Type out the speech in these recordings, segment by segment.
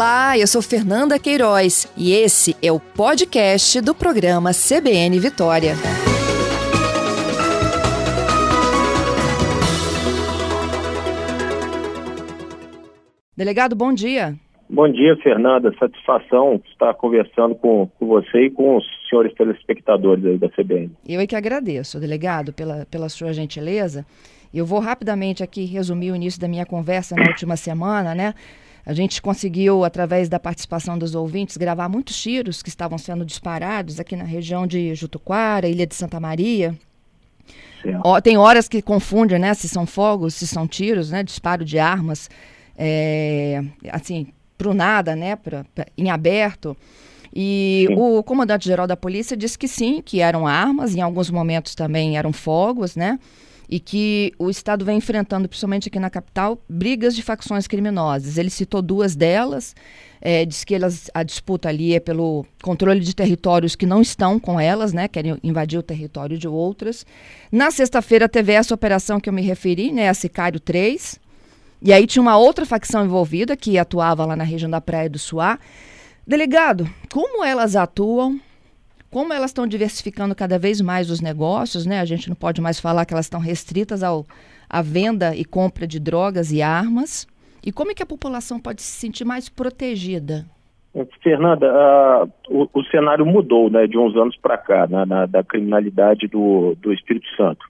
Olá, eu sou Fernanda Queiroz e esse é o podcast do programa CBN Vitória. Delegado, bom dia. Bom dia, Fernanda. Satisfação estar conversando com, com você e com os senhores telespectadores aí da CBN. Eu é que agradeço, delegado, pela, pela sua gentileza. Eu vou rapidamente aqui resumir o início da minha conversa na última semana, né? A gente conseguiu, através da participação dos ouvintes, gravar muitos tiros que estavam sendo disparados aqui na região de Jutuquara, Ilha de Santa Maria. Ó, tem horas que confundem, né? Se são fogos, se são tiros, né? Disparo de armas, é, assim, pro nada, né? Pra, pra, em aberto. E sim. o comandante-geral da polícia disse que sim, que eram armas, em alguns momentos também eram fogos, né? E que o Estado vem enfrentando, principalmente aqui na capital, brigas de facções criminosas. Ele citou duas delas, é, diz que elas, a disputa ali é pelo controle de territórios que não estão com elas, né, querem invadir o território de outras. Na sexta-feira teve essa operação que eu me referi, né, a Sicário 3, e aí tinha uma outra facção envolvida que atuava lá na região da Praia do Suá. Delegado, como elas atuam? Como elas estão diversificando cada vez mais os negócios, né? A gente não pode mais falar que elas estão restritas ao, à venda e compra de drogas e armas. E como é que a população pode se sentir mais protegida? Fernanda, uh, o, o, cenário mudou né, de uns anos para cá, né, na, da criminalidade do, do Espírito Santo.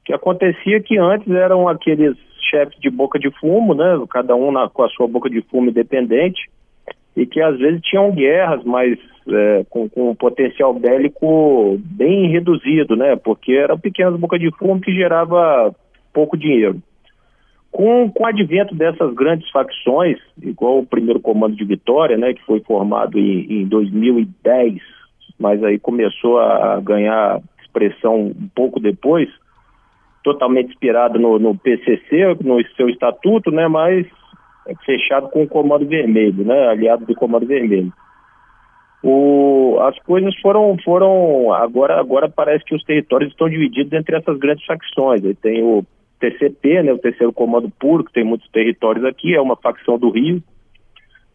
O que acontecia é que antes eram aqueles chefes de boca de fumo, né, cada um na, com a sua boca de fumo independente, e que às vezes tinham guerras, mas é, com, com um potencial bélico bem reduzido, né? Porque eram pequenas bocas de fumo que gerava pouco dinheiro. Com, com o advento dessas grandes facções, igual o primeiro comando de Vitória, né, que foi formado em, em 2010, mas aí começou a ganhar expressão um pouco depois, totalmente inspirado no, no PCC, no seu estatuto, né, mas fechado com o Comando Vermelho, né, aliado do Comando Vermelho. O, as coisas foram, foram agora, agora parece que os territórios estão divididos entre essas grandes facções. Aí tem o TCP, né, o Terceiro Comando Puro, que tem muitos territórios aqui, é uma facção do Rio.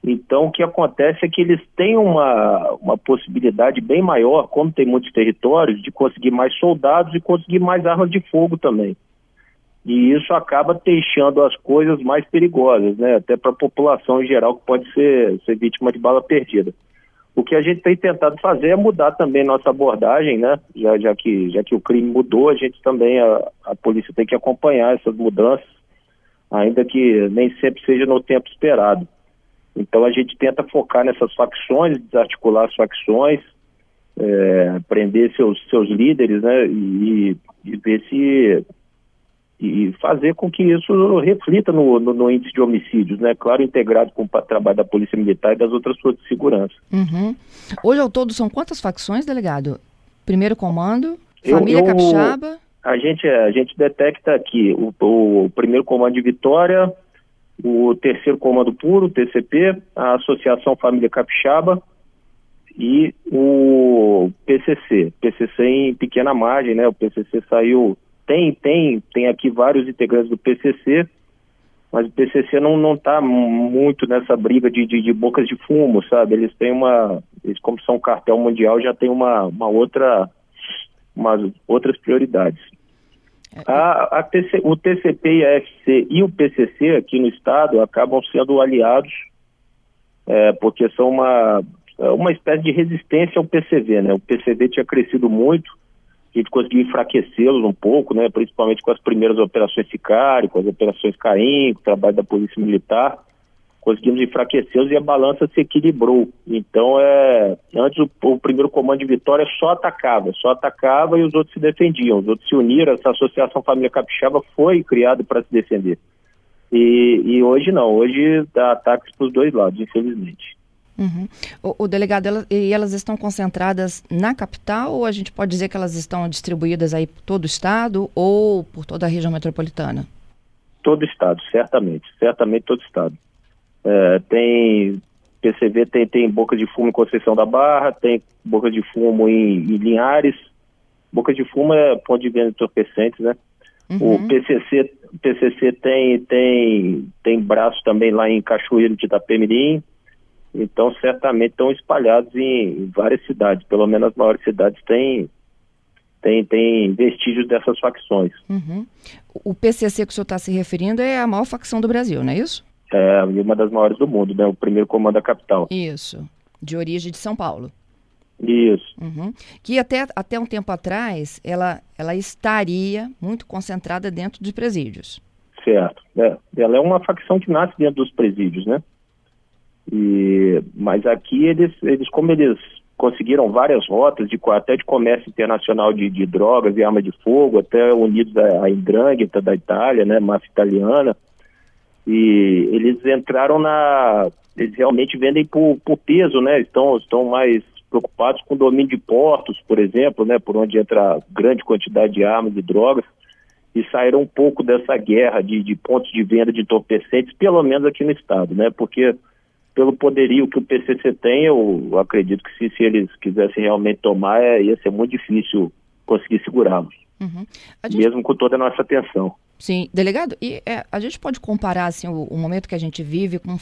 Então, o que acontece é que eles têm uma, uma possibilidade bem maior, como tem muitos territórios, de conseguir mais soldados e conseguir mais armas de fogo também. E isso acaba deixando as coisas mais perigosas, né? Até para a população em geral que pode ser, ser vítima de bala perdida. O que a gente tem tentado fazer é mudar também nossa abordagem, né? Já, já, que, já que o crime mudou, a gente também, a, a polícia tem que acompanhar essas mudanças, ainda que nem sempre seja no tempo esperado. Então a gente tenta focar nessas facções, desarticular as facções, é, prender seus, seus líderes, né? E, e ver se e fazer com que isso reflita no, no, no, índice de homicídios, né? Claro, integrado com o trabalho da Polícia Militar e das outras forças de segurança. Uhum. Hoje, ao todo, são quantas facções, delegado? Primeiro Comando, Família eu, eu, Capixaba? A gente, a gente detecta aqui o, o, primeiro comando de Vitória, o terceiro comando puro, TCP, a Associação Família Capixaba e o PCC. PCC em pequena margem, né? O PCC saiu tem, tem, tem aqui vários integrantes do PCC, mas o PCC não não está muito nessa briga de, de, de, bocas de fumo, sabe? Eles têm uma, eles como são cartel mundial já tem uma, uma outra, umas outras prioridades. É, a, a TC, o TCP e a FC e o PCC aqui no estado acabam sendo aliados, é, porque são uma, uma espécie de resistência ao PCV, né? O PCV tinha crescido muito, a gente conseguiu enfraquecê-los um pouco, né, principalmente com as primeiras operações Sicário, com as operações Caim, com o trabalho da Polícia Militar, conseguimos enfraquecê-los e a balança se equilibrou. Então, é, antes o, o, primeiro comando de Vitória só atacava, só atacava e os outros se defendiam, os outros se uniram, essa Associação Família Capixaba foi criada para se defender. E, e hoje não, hoje dá ataques para os dois lados, infelizmente. Uhum. O, o, delegado, ela, e elas estão concentradas na capital ou a gente pode dizer que elas estão distribuídas aí por todo o estado ou por toda a região metropolitana? Todo o estado, certamente, certamente todo o estado. É, tem PCV tem, tem boca de fumo em Conceição da Barra, tem boca de fumo em, em Linhares. Boca de fumo é ponto de venda de entorpecentes, né? Uhum. O PCC, PCC tem, tem, tem braço também lá em Cachoeiro de Itapemirim Então, certamente estão espalhados em, várias cidades, pelo menos as maiores cidades têm tem, tem vestígios dessas facções. Uhum. O PCC que o senhor está se referindo é a maior facção do Brasil, não é isso? É, uma das maiores do mundo, né? O primeiro comando da capital. Isso. De origem de São Paulo. Isso. Uhum. Que até, até um tempo atrás ela, ela estaria muito concentrada dentro de presídios. Certo. É. Ela é uma facção que nasce dentro dos presídios, né? E, mas aqui eles, eles, como eles conseguiram várias rotas, de, até de comércio internacional de, de drogas e armas de fogo, até unidos à, Indrangheta da Itália, né, máfia italiana, e eles entraram na... Eles realmente vendem por, por peso, né, estão, estão mais preocupados com o domínio de portos, por exemplo, né, por onde entra grande quantidade de armas e drogas, e saíram um pouco dessa guerra de, de pontos de venda de entorpecentes, pelo menos aqui no estado, né, porque pelo poderio que o PCC tem, eu acredito que se, se eles quisessem realmente tomar, é, ia ser muito difícil conseguir segurá-los. Uhum. Gente... Mesmo com toda a nossa atenção. Sim, delegado, e é, a gente pode comparar assim, o, o, momento que a gente vive com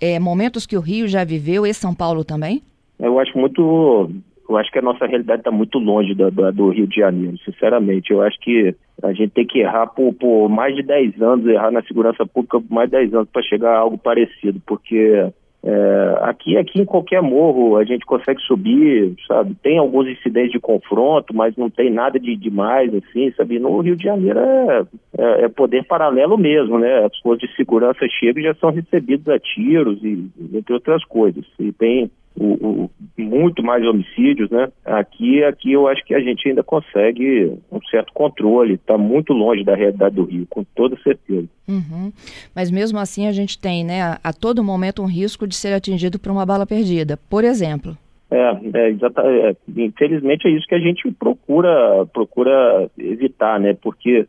é, momentos que o Rio já viveu e São Paulo também? Eu acho muito. Eu acho que a nossa realidade está muito longe do, do, do, Rio de Janeiro, sinceramente. Eu acho que a gente tem que errar por, por mais de 10 anos, errar na segurança pública por mais de 10 anos para chegar a algo parecido, porque é, aqui, aqui em qualquer morro a gente consegue subir, sabe? Tem alguns incidentes de confronto, mas não tem nada de demais, assim, sabe? No Rio de Janeiro é, é, é, poder paralelo mesmo, né? As forças de segurança chegam e já são recebidos a tiros e entre outras coisas. E tem o, o, muito mais homicídios, né? Aqui, aqui eu acho que a gente ainda consegue um certo controle, está muito longe da realidade do Rio, com toda certeza. Uhum. Mas mesmo assim a gente tem, né, a, a, todo momento um risco de ser atingido por uma bala perdida, por exemplo. É, é, é, infelizmente é isso que a gente procura, procura evitar, né? Porque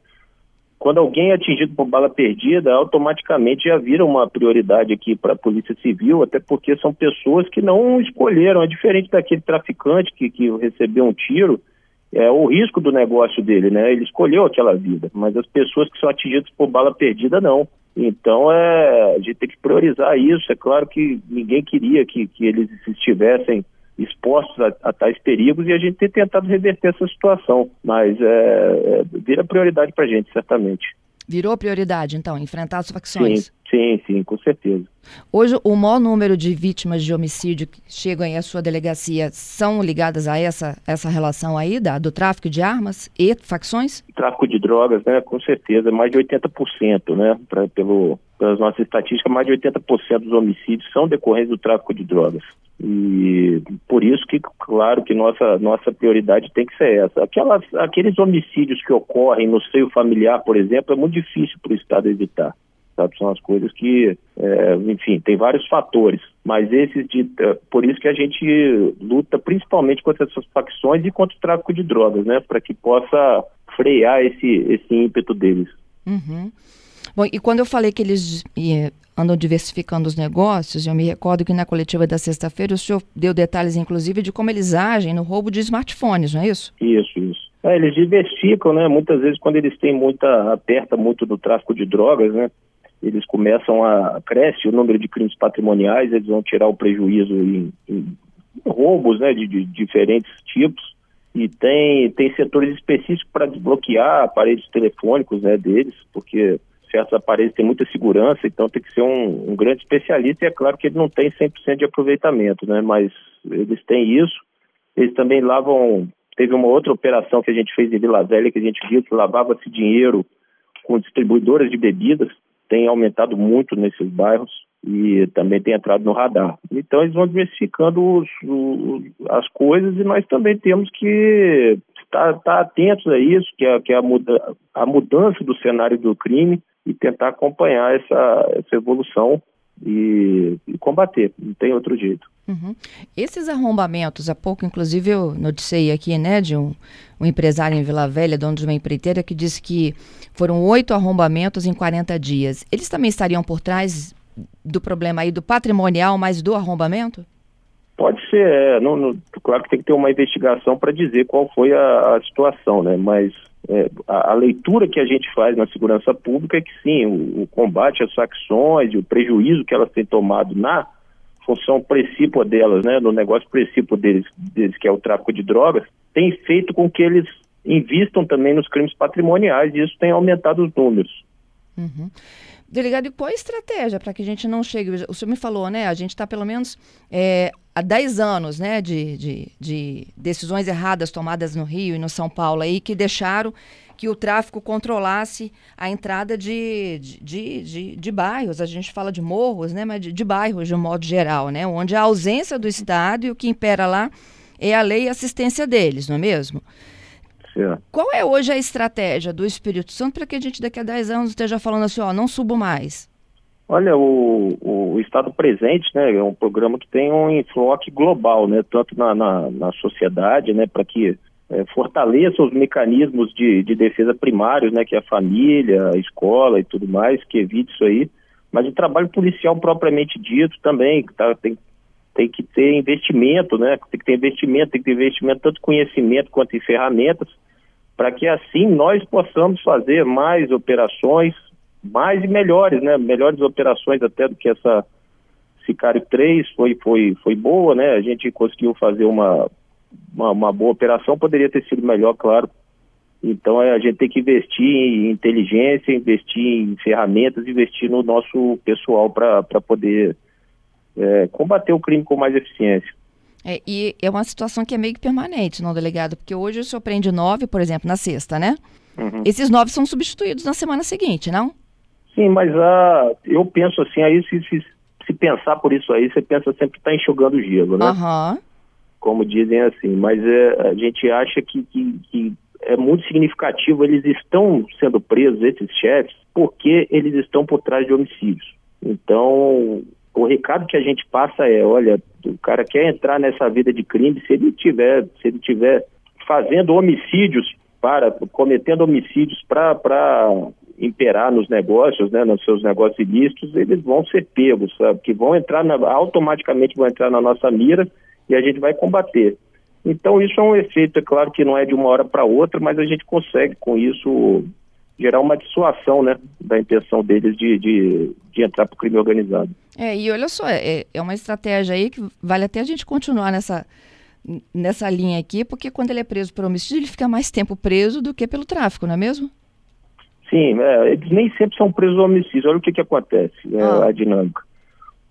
quando alguém é atingido por bala perdida, automaticamente já vira uma prioridade aqui para a Polícia Civil, até porque são pessoas que não escolheram. É diferente daquele traficante que, que recebeu um tiro, é o risco do negócio dele, né? Ele escolheu aquela vida, mas as pessoas que são atingidas por bala perdida, não. Então, é, a gente tem que priorizar isso. É claro que ninguém queria que, que eles estivessem expostos a, a, tais perigos e a gente tem tentado reverter essa situação, mas é, é, vira prioridade para a gente, certamente. Virou prioridade, então, enfrentar as facções? Sim, sim, sim, com certeza. Hoje, o maior número de vítimas de homicídio que chegam aí à sua delegacia são ligadas a essa, essa relação aí da, do tráfico de armas e facções? Tráfico de drogas, né, com certeza, mais de 80%, né, pra, pelo, pelas nossas estatísticas, mais de 80% dos homicídios são decorrentes do tráfico de drogas. E por isso que, claro, que nossa, nossa prioridade tem que ser essa. Aquelas, aqueles homicídios que ocorrem no seio familiar, por exemplo, é muito difícil para o Estado evitar. Sabe? São as coisas que, é, enfim, tem vários fatores. Mas esses de. É, por isso que a gente luta principalmente contra essas facções e contra o tráfico de drogas, né? Para que possa frear esse, esse ímpeto deles. Uhum. Bom, e quando eu falei que eles andam diversificando os negócios, eu me recordo que na coletiva da sexta-feira o senhor deu detalhes, inclusive, de como eles agem no roubo de smartphones, não é isso? Isso, isso. É, eles diversificam, né? Muitas vezes quando eles têm muita, aperta muito do tráfico de drogas, né? Eles começam a, cresce o número de crimes patrimoniais, eles vão tirar o prejuízo em, em roubos, né? De, de diferentes tipos e tem, tem setores específicos para desbloquear aparelhos telefônicos né, deles, porque certos aparelhos têm muita segurança, então tem que ser um, um grande especialista, e é claro que ele não tem 100% de aproveitamento, né? Mas eles têm isso. Eles também lavam. Teve uma outra operação que a gente fez em Vila Velha, que a gente viu que lavava-se dinheiro com distribuidoras de bebidas, tem aumentado muito nesses bairros e também tem entrado no radar. Então eles vão diversificando os, os, as coisas e nós também temos que estar, estar atentos a isso, que é, que é a, muda, a mudança do cenário do crime e tentar acompanhar essa, essa evolução e, e, combater, não tem outro jeito. Uhum. Esses arrombamentos, há pouco, inclusive, eu noticiei aqui, né, de um, um, empresário em Vila Velha, dono de uma empreiteira, que disse que foram oito arrombamentos em 40 dias. Eles também estariam por trás do problema aí do patrimonial, mas do arrombamento? Pode ser, é, não, não, claro que tem que ter uma investigação para dizer qual foi a, a situação, né, mas é, a, a, leitura que a gente faz na segurança pública é que sim, o, o, combate às facções e o prejuízo que elas têm tomado na função principal delas, né, no negócio principal deles, deles, que é o tráfico de drogas, tem feito com que eles invistam também nos crimes patrimoniais e isso tem aumentado os números. Uhum. Delegado, e qual a estratégia para que a gente não chegue? O senhor me falou, né? A gente está pelo menos é, há 10 anos né, de, de, de, decisões erradas tomadas no Rio e no São Paulo aí que deixaram que o tráfico controlasse a entrada de, de, de, de bairros. A gente fala de morros, né? Mas de, bairros de um modo geral, né? Onde a ausência do Estado e o que impera lá é a lei e a assistência deles, não é mesmo? Qual é hoje a estratégia do Espírito Santo para que a gente daqui a 10 anos esteja falando assim, ó, não subo mais? Olha, o, o, Estado Presente, né, é um programa que tem um enfoque global, né, tanto na, na, na sociedade, né, para que é, fortaleça os mecanismos de, de defesa primários, né, que é a família, a escola e tudo mais, que evite isso aí, mas o trabalho policial propriamente dito também, tá, tem, tem que ter investimento, né, tem que ter investimento, tem que ter investimento tanto conhecimento quanto em ferramentas, para que assim nós possamos fazer mais operações, mais e melhores, né? Melhores operações até do que essa Sicário 3 foi, foi, foi boa, né? A gente conseguiu fazer uma, uma, uma boa operação, poderia ter sido melhor, claro. Então é, a gente tem que investir em inteligência, investir em ferramentas, investir no nosso pessoal para poder é, combater o crime com mais eficiência. É, e é uma situação que é meio que permanente, não, delegado? Porque hoje o senhor prende nove, por exemplo, na sexta, né? Uhum. Esses nove são substituídos na semana seguinte, não? Sim, mas uh, eu penso assim, aí se, se, se, pensar por isso aí, você pensa sempre que está enxugando gelo, né? Uhum. Como dizem assim, mas é, a gente acha que, que, que é muito significativo, eles estão sendo presos, esses chefes, porque eles estão por trás de homicídios. Então, o recado que a gente passa é, olha, o cara quer entrar nessa vida de crime, se ele tiver, se ele tiver fazendo homicídios para, cometendo homicídios para imperar nos negócios, né, nos seus negócios ilícitos, eles vão ser pegos, sabe? Que vão entrar na, automaticamente vão entrar na nossa mira e a gente vai combater. Então isso é um efeito, é claro que não é de uma hora para outra, mas a gente consegue com isso gerar uma dissuasão né, da intenção deles de, de, de entrar para o crime organizado. É, e olha só, é, é uma estratégia aí que vale até a gente continuar nessa, nessa linha aqui, porque quando ele é preso por homicídio, ele fica mais tempo preso do que pelo tráfico, não é mesmo? Sim, é, eles nem sempre são presos por homicídio. Olha o que, que acontece, é, ah. a dinâmica.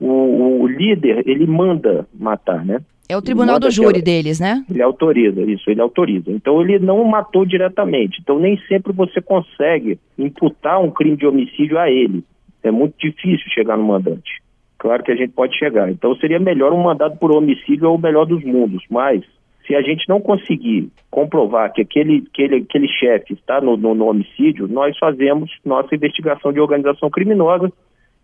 O, o, líder, ele manda matar, né? É o tribunal do júri deles, né? Ele autoriza, isso, ele autoriza. Então ele não matou diretamente. Então nem sempre você consegue imputar um crime de homicídio a ele. É muito difícil chegar no mandante. Claro que a gente pode chegar. Então seria melhor um mandado por homicídio ou o melhor dos mundos. Mas se a gente não conseguir comprovar que aquele, aquele, aquele chefe está no, no, no homicídio, nós fazemos nossa investigação de organização criminosa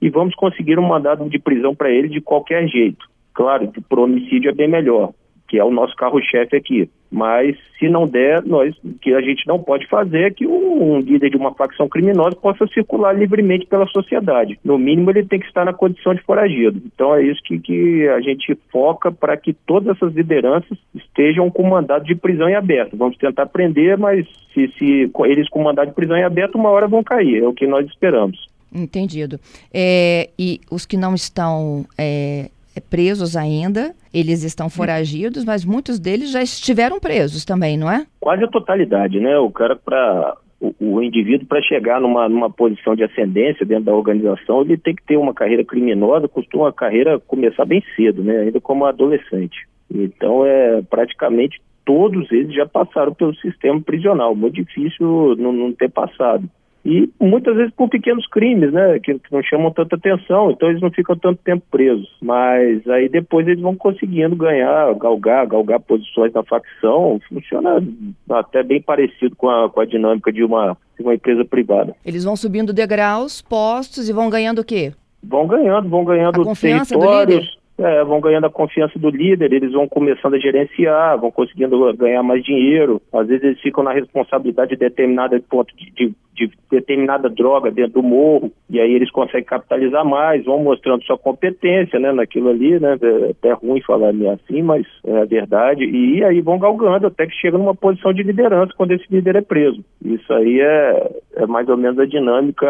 e vamos conseguir um mandado de prisão para ele de qualquer jeito. Claro que por homicídio é bem melhor, que é o nosso carro-chefe aqui. Mas se não der, nós que a gente não pode fazer é que um, um, líder de uma facção criminosa possa circular livremente pela sociedade. No mínimo, ele tem que estar na condição de foragido. Então é isso que, que a gente foca para que todas essas lideranças estejam com mandado de prisão em aberto. Vamos tentar prender, mas se, se eles com mandado de prisão em aberto, uma hora vão cair. É o que nós esperamos. Entendido. É, e os que não estão é, presos ainda, eles estão foragidos, mas muitos deles já estiveram presos também, não é? Quase a totalidade, né? O cara para o, o, indivíduo para chegar numa, numa posição de ascendência dentro da organização, ele tem que ter uma carreira criminosa, costuma a carreira começar bem cedo, né? Ainda como adolescente. Então é praticamente todos eles já passaram pelo sistema prisional. Muito difícil não, não ter passado e muitas vezes por pequenos crimes, né, que, que, não chamam tanta atenção, então eles não ficam tanto tempo presos. Mas aí depois eles vão conseguindo ganhar, galgar, galgar posições na facção. Funciona até bem parecido com a, com a dinâmica de uma, de uma empresa privada. Eles vão subindo degraus, postos e vão ganhando o quê? Vão ganhando, vão ganhando territórios é, vão ganhando a confiança do líder, eles vão começando a gerenciar, vão conseguindo ganhar mais dinheiro. Às vezes eles ficam na responsabilidade de determinada ponto de, de, de determinada droga dentro do morro, e aí eles conseguem capitalizar mais, vão mostrando sua competência, né, naquilo ali, né? É até ruim falar assim, mas é a verdade. E aí vão galgando até que chega numa posição de liderança quando esse líder é preso. Isso aí é, é mais ou menos a dinâmica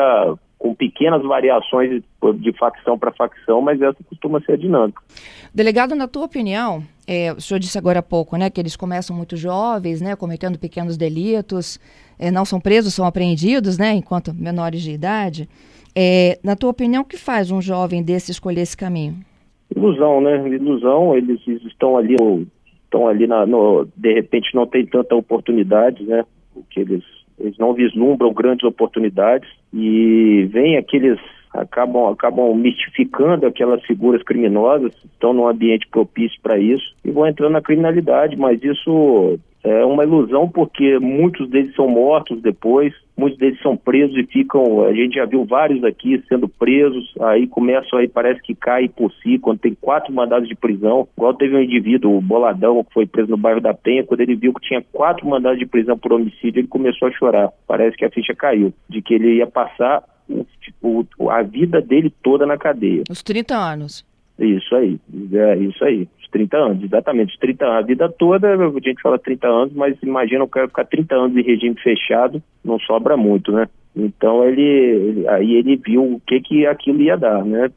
com pequenas variações de, de facção para facção, mas essa costuma ser a dinâmica. Delegado, na tua opinião, é, o senhor disse agora há pouco, né, que eles começam muito jovens, né, cometendo pequenos delitos, é, não são presos, são apreendidos, né, enquanto menores de idade. É, na tua opinião, o que faz um jovem desse escolher esse caminho? Ilusão, né? Ilusão, eles estão ali, estão ali na, no, de repente não tem tanta oportunidade, né? Porque eles, eles não vislumbram grandes oportunidades e vem aqueles acabam, acabam mistificando aquelas figuras criminosas, estão num ambiente propício para isso e vão entrando na criminalidade, mas isso é uma ilusão porque muitos deles são mortos depois, muitos deles são presos e ficam, a gente já viu vários aqui sendo presos, aí começam aí, parece que cai por si, quando tem quatro mandados de prisão, igual teve um indivíduo, o Boladão, que foi preso no bairro da Penha, quando ele viu que tinha quatro mandados de prisão por homicídio, ele começou a chorar, parece que a ficha caiu, de que ele ia passar o, o, a vida dele toda na cadeia. Os 30 anos. Isso aí, é isso aí. Os 30 anos, exatamente. Os 30 anos, a vida toda, a gente fala 30 anos, mas imagina o cara ficar 30 anos em regime fechado, não sobra muito, né? Então ele, ele, aí ele viu o que que aquilo ia dar, né?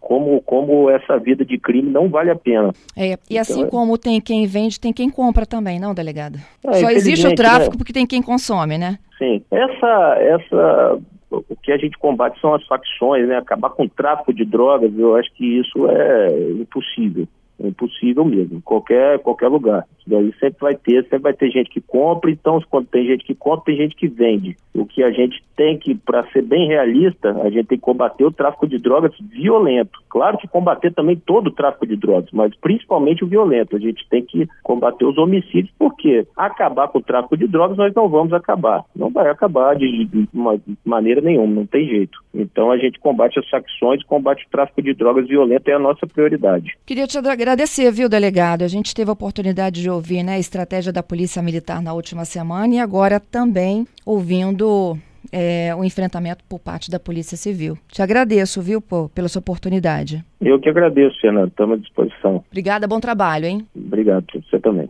Como como essa vida de crime não vale a pena. É, e então, assim é... como tem quem vende, tem quem compra também, não, delegado? É, Só existe o tráfico né? porque tem quem consome, né? Sim. Essa essa o que a gente combate são as facções, né? Acabar com o tráfico de drogas, eu acho que isso é impossível. É impossível mesmo, qualquer, qualquer lugar. Daí sempre vai ter, sempre vai ter gente que compra, então quando tem gente que compra, tem gente que vende. O que a gente tem que, para ser bem realista, a gente tem que combater o tráfico de drogas violento. Claro que combater também todo o tráfico de drogas, mas principalmente o violento. A gente tem que combater os homicídios, porque acabar com o tráfico de drogas nós não vamos acabar. Não vai acabar de, de maneira nenhuma, não tem jeito. Então a gente combate as facções, combate o tráfico de drogas violento é a nossa prioridade. Queria te agradecer, viu, delegado? A gente teve a oportunidade de ouvir né, a estratégia da Polícia Militar na última semana e agora também ouvindo é, o enfrentamento por parte da Polícia Civil. Te agradeço, viu, pô, pela sua oportunidade. Eu que agradeço, Fernando. Estamos à disposição. Obrigada, bom trabalho, hein? Obrigado, você também.